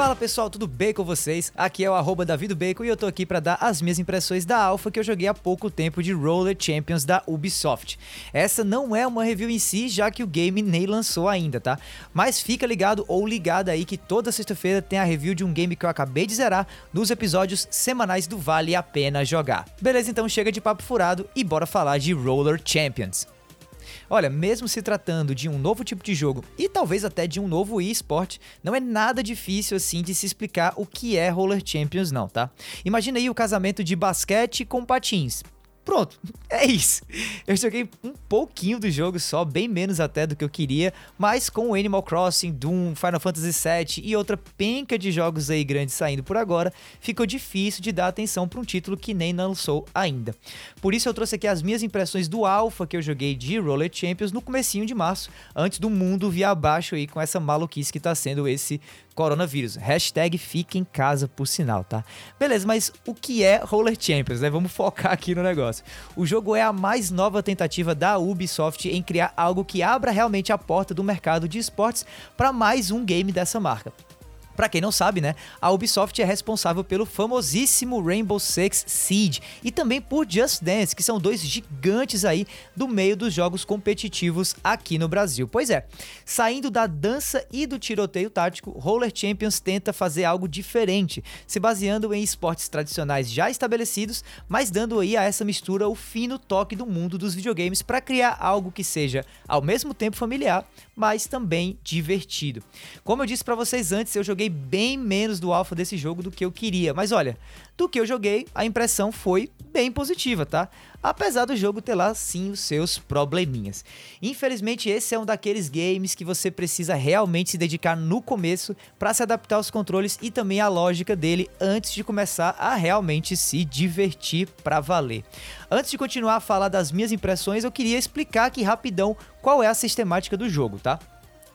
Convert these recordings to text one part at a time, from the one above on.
Fala pessoal, tudo bem com vocês? Aqui é o arroba Bacon e eu tô aqui para dar as minhas impressões da alpha que eu joguei há pouco tempo de Roller Champions da Ubisoft. Essa não é uma review em si, já que o game nem lançou ainda, tá? Mas fica ligado ou ligada aí que toda sexta-feira tem a review de um game que eu acabei de zerar nos episódios semanais do Vale a Pena Jogar. Beleza, então chega de papo furado e bora falar de Roller Champions. Olha, mesmo se tratando de um novo tipo de jogo e talvez até de um novo eSport, não é nada difícil assim de se explicar o que é Roller Champions não, tá? Imagina aí o casamento de basquete com patins. Pronto, é isso. Eu joguei um pouquinho do jogo só, bem menos até do que eu queria, mas com Animal Crossing, Doom, Final Fantasy VII e outra penca de jogos aí grandes saindo por agora, ficou difícil de dar atenção para um título que nem lançou ainda. Por isso eu trouxe aqui as minhas impressões do alpha que eu joguei de Roller Champions no comecinho de março, antes do mundo vir abaixo aí com essa maluquice que está sendo esse coronavírus. Hashtag fica em casa, por sinal, tá? Beleza, mas o que é Roller Champions, né? Vamos focar aqui no negócio. O jogo é a mais nova tentativa da Ubisoft em criar algo que abra realmente a porta do mercado de esportes para mais um game dessa marca. Para quem não sabe, né, a Ubisoft é responsável pelo famosíssimo Rainbow Six Siege e também por Just Dance, que são dois gigantes aí do meio dos jogos competitivos aqui no Brasil. Pois é, saindo da dança e do tiroteio tático, Roller Champions tenta fazer algo diferente, se baseando em esportes tradicionais já estabelecidos, mas dando aí a essa mistura o fino toque do mundo dos videogames para criar algo que seja ao mesmo tempo familiar, mas também divertido. Como eu disse para vocês antes, eu joguei bem menos do alpha desse jogo do que eu queria, mas olha, do que eu joguei, a impressão foi bem positiva, tá? Apesar do jogo ter lá sim os seus probleminhas. Infelizmente, esse é um daqueles games que você precisa realmente se dedicar no começo para se adaptar aos controles e também à lógica dele antes de começar a realmente se divertir para valer. Antes de continuar a falar das minhas impressões, eu queria explicar aqui rapidão qual é a sistemática do jogo, tá?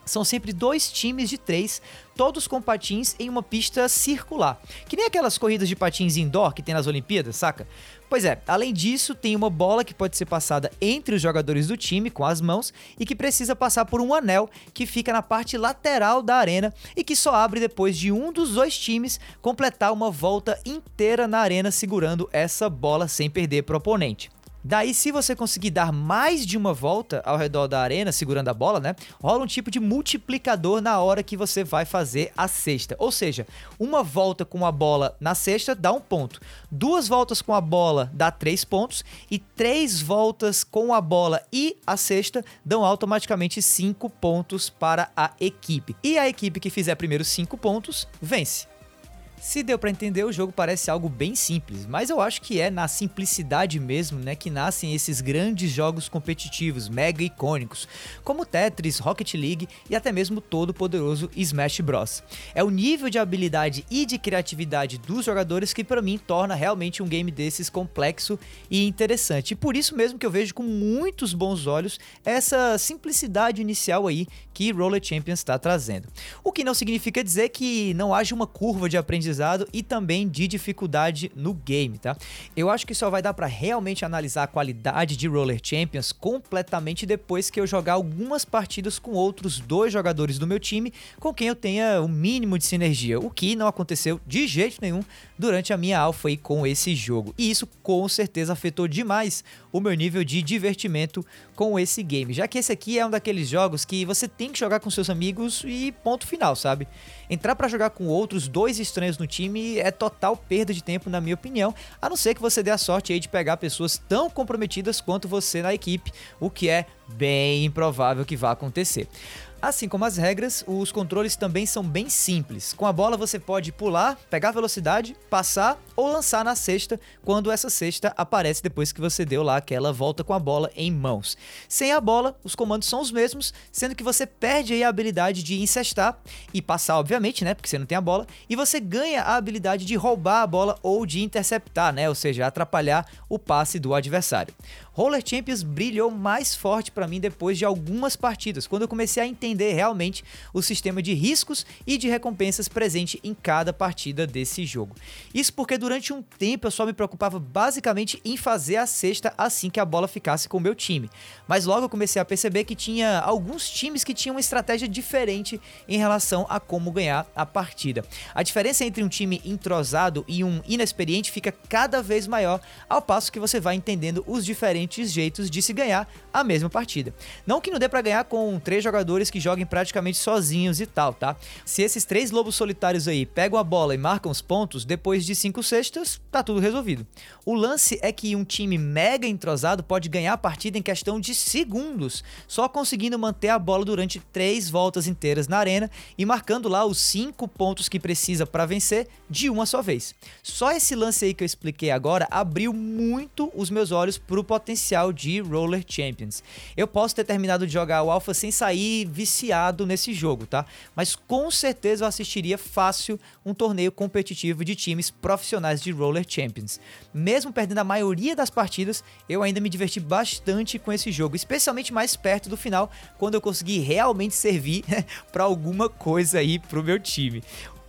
São sempre dois times de três, todos com patins em uma pista circular. Que nem aquelas corridas de patins indoor que tem nas Olimpíadas, saca? Pois é, além disso, tem uma bola que pode ser passada entre os jogadores do time com as mãos e que precisa passar por um anel que fica na parte lateral da arena e que só abre depois de um dos dois times completar uma volta inteira na arena segurando essa bola sem perder para o oponente. Daí, se você conseguir dar mais de uma volta ao redor da arena, segurando a bola, né? Rola um tipo de multiplicador na hora que você vai fazer a cesta. Ou seja, uma volta com a bola na cesta dá um ponto. Duas voltas com a bola dá três pontos. E três voltas com a bola e a cesta dão automaticamente cinco pontos para a equipe. E a equipe que fizer primeiro cinco pontos vence. Se deu para entender, o jogo parece algo bem simples, mas eu acho que é na simplicidade mesmo, né, que nascem esses grandes jogos competitivos, mega icônicos, como Tetris, Rocket League e até mesmo todo o poderoso Smash Bros. É o nível de habilidade e de criatividade dos jogadores que para mim torna realmente um game desses complexo e interessante. E por isso mesmo que eu vejo com muitos bons olhos essa simplicidade inicial aí que Roller Champions está trazendo. O que não significa dizer que não haja uma curva de aprendizagem aprendizado e também de dificuldade no game, tá? Eu acho que só vai dar para realmente analisar a qualidade de Roller Champions completamente depois que eu jogar algumas partidas com outros dois jogadores do meu time com quem eu tenha o um mínimo de sinergia, o que não aconteceu de jeito nenhum durante a minha alfa aí com esse jogo. E isso com certeza afetou demais o meu nível de divertimento com esse game, já que esse aqui é um daqueles jogos que você tem que jogar com seus amigos e ponto final, sabe? Entrar para jogar com outros dois estranhos no time é total perda de tempo, na minha opinião, a não ser que você dê a sorte aí de pegar pessoas tão comprometidas quanto você na equipe, o que é bem improvável que vá acontecer. Assim como as regras, os controles também são bem simples. Com a bola você pode pular, pegar velocidade, passar ou lançar na cesta quando essa cesta aparece depois que você deu lá aquela volta com a bola em mãos. Sem a bola, os comandos são os mesmos, sendo que você perde aí a habilidade de incestar e passar, obviamente, né, porque você não tem a bola, e você ganha a habilidade de roubar a bola ou de interceptar, né, ou seja, atrapalhar o passe do adversário. Roller Champions brilhou mais forte para mim depois de algumas partidas, quando eu comecei a entender entender realmente o sistema de riscos e de recompensas presente em cada partida desse jogo. Isso porque durante um tempo eu só me preocupava basicamente em fazer a cesta assim que a bola ficasse com o meu time. Mas logo eu comecei a perceber que tinha alguns times que tinham uma estratégia diferente em relação a como ganhar a partida. A diferença entre um time entrosado e um inexperiente fica cada vez maior ao passo que você vai entendendo os diferentes jeitos de se ganhar a mesma partida. Não que não dê para ganhar com três jogadores que joguem praticamente sozinhos e tal, tá? Se esses três lobos solitários aí pegam a bola e marcam os pontos, depois de cinco cestas, tá tudo resolvido. O lance é que um time mega entrosado pode ganhar a partida em questão de segundos, só conseguindo manter a bola durante três voltas inteiras na arena e marcando lá os cinco pontos que precisa para vencer de uma só vez. Só esse lance aí que eu expliquei agora abriu muito os meus olhos para o potencial de Roller Champions. Eu posso ter terminado de jogar o Alpha sem sair viciado nesse jogo, tá? Mas com certeza eu assistiria fácil um torneio competitivo de times profissionais de Roller Champions. Mesmo perdendo a maioria das partidas, eu ainda me diverti bastante com esse jogo, especialmente mais perto do final, quando eu consegui realmente servir para alguma coisa aí pro meu time.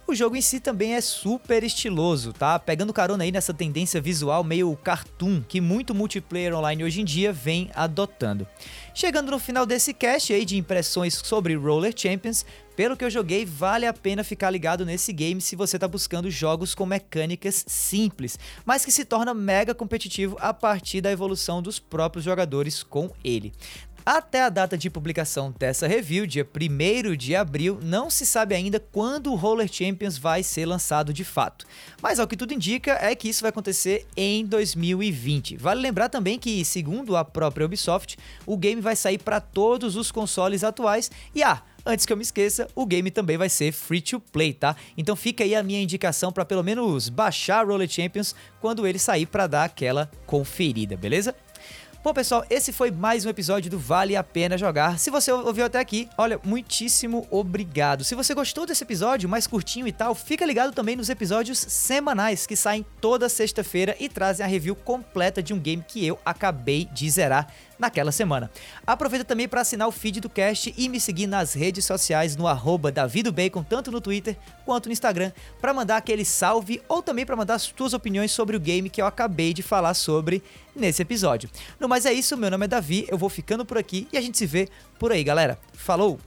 O jogo em si também é super estiloso, tá? Pegando carona aí nessa tendência visual meio cartoon que muito multiplayer online hoje em dia vem adotando. Chegando no final desse cast aí de impressões sobre Roller Champions, pelo que eu joguei, vale a pena ficar ligado nesse game se você está buscando jogos com mecânicas simples, mas que se torna mega competitivo a partir da evolução dos próprios jogadores com ele. Até a data de publicação dessa review, dia 1 de abril, não se sabe ainda quando o Roller Champions vai ser lançado de fato. Mas ao que tudo indica é que isso vai acontecer em 2020. Vale lembrar também que, segundo a própria Ubisoft, o game vai sair para todos os consoles atuais e ah, antes que eu me esqueça, o game também vai ser free to play, tá? Então fica aí a minha indicação para pelo menos baixar Roller Champions quando ele sair para dar aquela conferida, beleza? Bom, pessoal, esse foi mais um episódio do Vale a Pena Jogar. Se você ouviu até aqui, olha, muitíssimo obrigado. Se você gostou desse episódio, mais curtinho e tal, fica ligado também nos episódios semanais que saem toda sexta-feira e trazem a review completa de um game que eu acabei de zerar naquela semana. Aproveita também para assinar o feed do cast e me seguir nas redes sociais no arroba davidobacon, tanto no Twitter quanto no Instagram, para mandar aquele salve ou também para mandar as tuas opiniões sobre o game que eu acabei de falar sobre nesse episódio. No mais é isso, meu nome é Davi, eu vou ficando por aqui e a gente se vê por aí, galera. Falou!